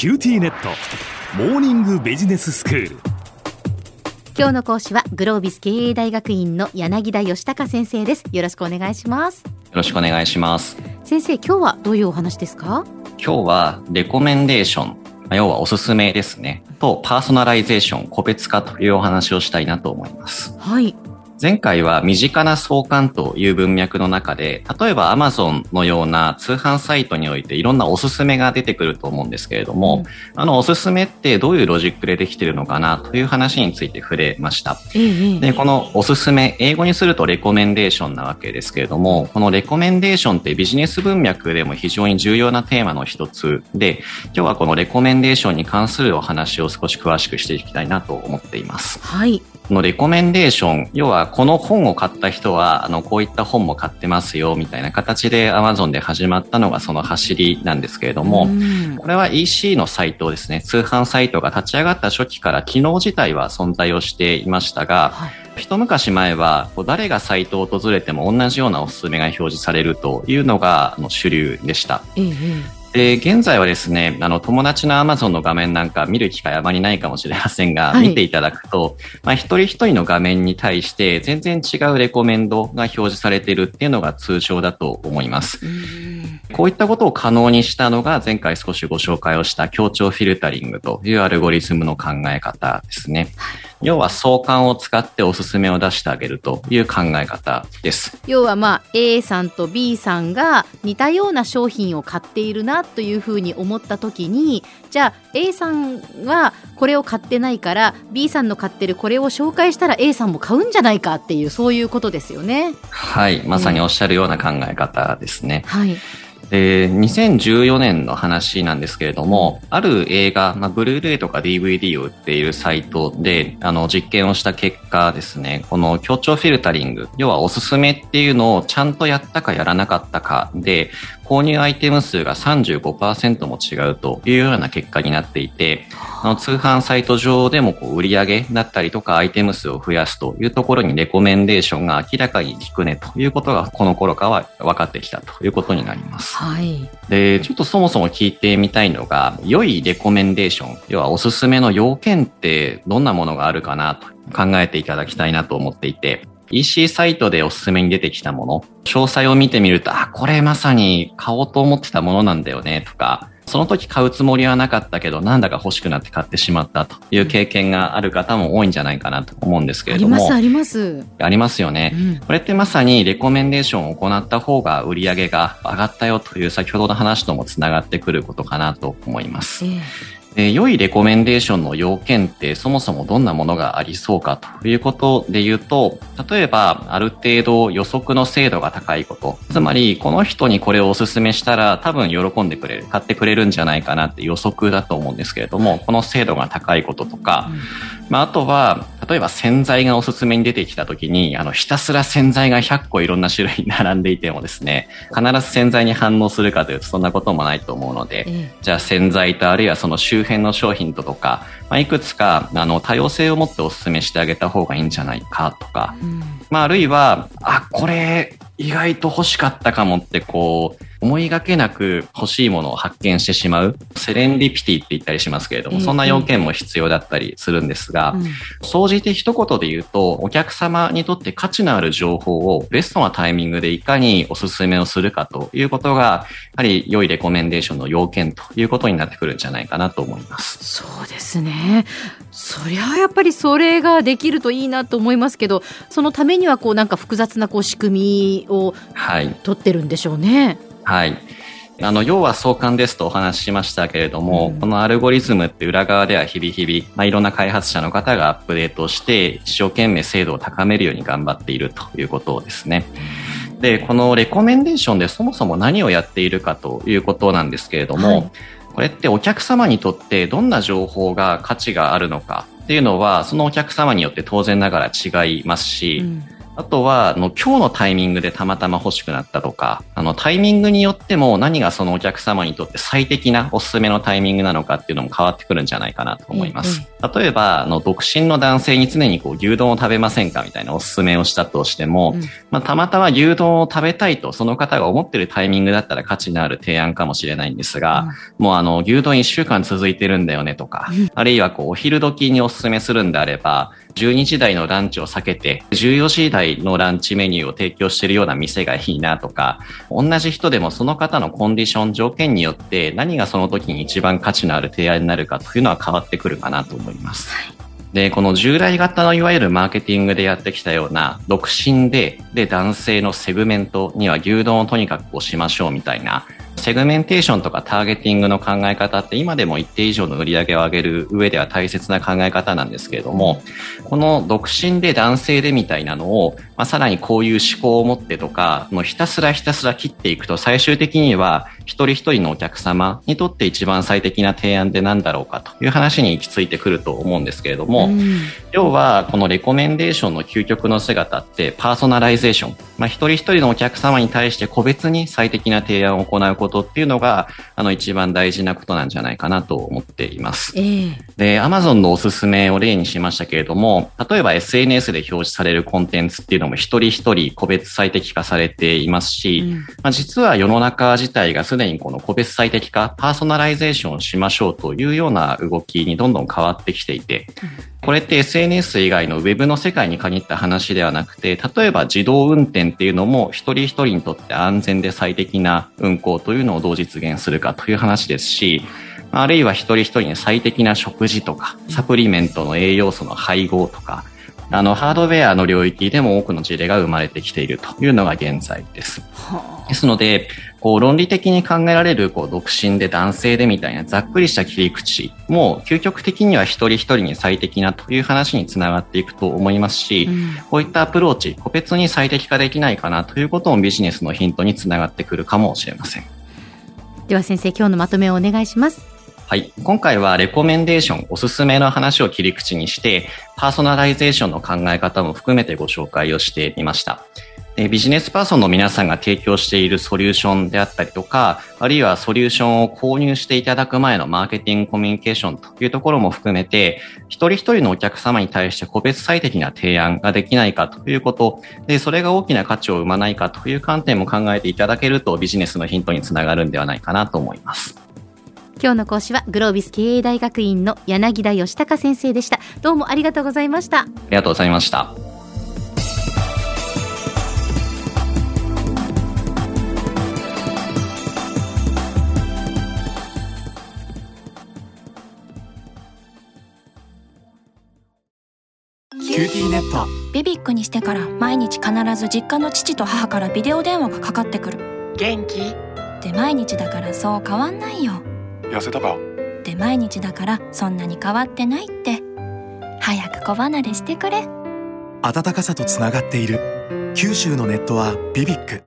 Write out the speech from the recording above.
QTnet。モーニングビジネススクール。今日の講師はグロービス経営大学院の柳田義孝先生です。よろしくお願いします。よろしくお願いします。先生今日はどういうお話ですか？今日はレコメンデーション。要はおすすめですね。とパーソナライゼーション個別化というお話をしたいなと思います。はい前回は身近な相関という文脈の中で、例えば Amazon のような通販サイトにおいていろんなおすすめが出てくると思うんですけれども、うん、あのおすすめってどういうロジックでできているのかなという話について触れました。で、このおすすめ、英語にするとレコメンデーションなわけですけれども、このレコメンデーションってビジネス文脈でも非常に重要なテーマの一つで、今日はこのレコメンデーションに関するお話を少し詳しくしていきたいなと思っています。はい。のレコメンデーション、要はこの本を買った人は、あの、こういった本も買ってますよ、みたいな形で Amazon で始まったのがその走りなんですけれども、これは EC のサイトですね、通販サイトが立ち上がった初期から機能自体は存在をしていましたが、はい。一昔前は誰がサイトを訪れても同じようなおすすめが表示されるというのが主流でした。ええで、現在はですね、あの、友達の Amazon の画面なんか見る機会あまりないかもしれませんが、はい、見ていただくと、まあ、一人一人の画面に対して全然違うレコメンドが表示されているっていうのが通常だと思います。こういったことを可能にしたのが前回少しご紹介をした協調フィルタリングというアルゴリズムの考え方ですね。要は相関を使っておすすめを出してあげるという考え方です。要はまあ A さんと B さんが似たような商品を買っているなというふうに思った時にじゃあ A さんはこれを買ってないから B さんの買ってるこれを紹介したら A さんも買うんじゃないかっていうそういうことですよね。はいまさにおっしゃるような考え方ですね。はいで、2014年の話なんですけれども、ある映画、まあ、ブルーレイとか DVD を売っているサイトで、あの、実験をした結果ですね、この協調フィルタリング、要はおすすめっていうのをちゃんとやったかやらなかったかで、購入アイテム数が35%も違うというような結果になっていて、あの通販サイト上でもこう売り上げだったりとかアイテム数を増やすというところにレコメンデーションが明らかに効くねということがこの頃からは分かってきたということになります。はい。で、ちょっとそもそも聞いてみたいのが、良いレコメンデーション、要はおすすめの要件ってどんなものがあるかなと考えていただきたいなと思っていて、EC サイトでおすすめに出てきたもの、詳細を見てみると、あ、これまさに買おうと思ってたものなんだよね、とか、その時買うつもりはなかったけど、なんだか欲しくなって買ってしまったという経験がある方も多いんじゃないかなと思うんですけれども。あります、あります。ありますよね、うん、これってまさにレコメンデーションを行った方が売り上げが上がったよという先ほどの話ともつながってくることかなと思います。えーで良いレコメンデーションの要件ってそもそもどんなものがありそうかということで言うと、例えばある程度予測の精度が高いこと。つまりこの人にこれをお勧めしたら多分喜んでくれる、買ってくれるんじゃないかなって予測だと思うんですけれども、この精度が高いこととか、まあ、あとは、例えば洗剤がおすすめに出てきた時に、あの、ひたすら洗剤が100個いろんな種類並んでいてもですね、必ず洗剤に反応するかというとそんなこともないと思うので、じゃあ洗剤とあるいはその周辺の商品ととか、まあ、いくつか、あの、多様性を持ってお勧めしてあげた方がいいんじゃないかとか、うん、まあ、あるいは、あ、これ、意外と欲しかったかもってこう、思いがけなく欲しいものを発見してしまう、セレンディピティって言ったりしますけれども、そんな要件も必要だったりするんですが、総じて一言で言うと、お客様にとって価値のある情報をベストなタイミングでいかにお勧めをするかということが、やはり良いレコメンデーションの要件ということになってくるんじゃないかなと思います。そうですね。そりゃやっぱりそれができるといいなと思いますけど、そのためにはこうなんか複雑なこう仕組みを取ってるんでしょうね。はい。あの、要は相関ですとお話ししましたけれども、うん、このアルゴリズムって裏側では日々日々、まあ、いろんな開発者の方がアップデートして、一生懸命精度を高めるように頑張っているということですね。で、このレコメンデーションでそもそも何をやっているかということなんですけれども、はい、これってお客様にとってどんな情報が価値があるのかっていうのは、そのお客様によって当然ながら違いますし、うんあとは、あの、今日のタイミングでたまたま欲しくなったとか、あの、タイミングによっても何がそのお客様にとって最適なおすすめのタイミングなのかっていうのも変わってくるんじゃないかなと思います。例えば、あの、独身の男性に常にこう、牛丼を食べませんかみたいなおすすめをしたとしても、うん、まあ、たまたま牛丼を食べたいとその方が思ってるタイミングだったら価値のある提案かもしれないんですが、うん、もうあの、牛丼1週間続いてるんだよねとか、うん、あるいはこう、お昼時におすすめするんであれば、12時台のランチを避けて、14時台のランチメニューを提供しているような店がいいなとか、同じ人でもその方のコンディション、条件によって何がその時に一番価値のある提案になるかというのは変わってくるかなと思います。で、この従来型のいわゆるマーケティングでやってきたような、独身で、で、男性のセグメントには牛丼をとにかく押しましょうみたいな、セグメンテーションとかターゲティングの考え方って今でも一定以上の売り上げを上げる上では大切な考え方なんですけれども、この独身で男性でみたいなのを、まあ、さらにこういう志向を持ってとか、もうひたすらひたすら切っていくと最終的には一人一人のお客様にとって一番最適な提案って何だろうかという話に行き着いてくると思うんですけれども、うん、要はこのレコメンデーションの究極の姿ってパーソナライゼーション、まあ、一人一人のお客様に対して個別に最適な提案を行うことことっていうのが、あの、一番大事なことなんじゃないかなと思っています。えー、で、Amazon のおすすめを例にしましたけれども、例えば SNS で表示されるコンテンツっていうのも一人一人個別最適化されていますし、うん、まあ、実は世の中自体がすでにこの個別最適化、パーソナライゼーションをしましょうというような動きにどんどん変わってきていて、これって SNS 以外の Web の世界に限った話ではなくて、例えば自動運転っていうのも一人一人にとって安全で最適な運行というのをどう実現するかという話ですし、あるいは一人一人に最適な食事とか、サプリメントの栄養素の配合とか、あの、ハードウェアの領域でも多くの事例が生まれてきているというのが現在です。ですので、こう論理的に考えられるこう独身で男性でみたいなざっくりした切り口も究極的には一人一人に最適なという話につながっていくと思いますし、うん、こういったアプローチ、個別に最適化できないかなということもビジネスのヒントにつながってくるかもしれません。では先生、今日のまとめをお願いします。はい。今回はレコメンデーション、おすすめの話を切り口にして、パーソナライゼーションの考え方も含めてご紹介をしてみました。ビジネスパーソンの皆さんが提供しているソリューションであったりとか、あるいはソリューションを購入していただく前のマーケティングコミュニケーションというところも含めて、一人一人のお客様に対して個別最適な提案ができないかということ、で、それが大きな価値を生まないかという観点も考えていただけるとビジネスのヒントにつながるんではないかなと思います。今日の講師はグロービス経営大学院の柳田義孝先生でした。どうもありがとうございました。ありがとうございました。 QTnet BBIQ にしてから毎日必ず実家の父と母からビデオ電話がかかってくる元気？で毎日だからそう変わんないよ痩せたか？で毎日だからそんなに変わってないって。早く子離れしてくれ。暖かさとつながっている。九州のネットはビビック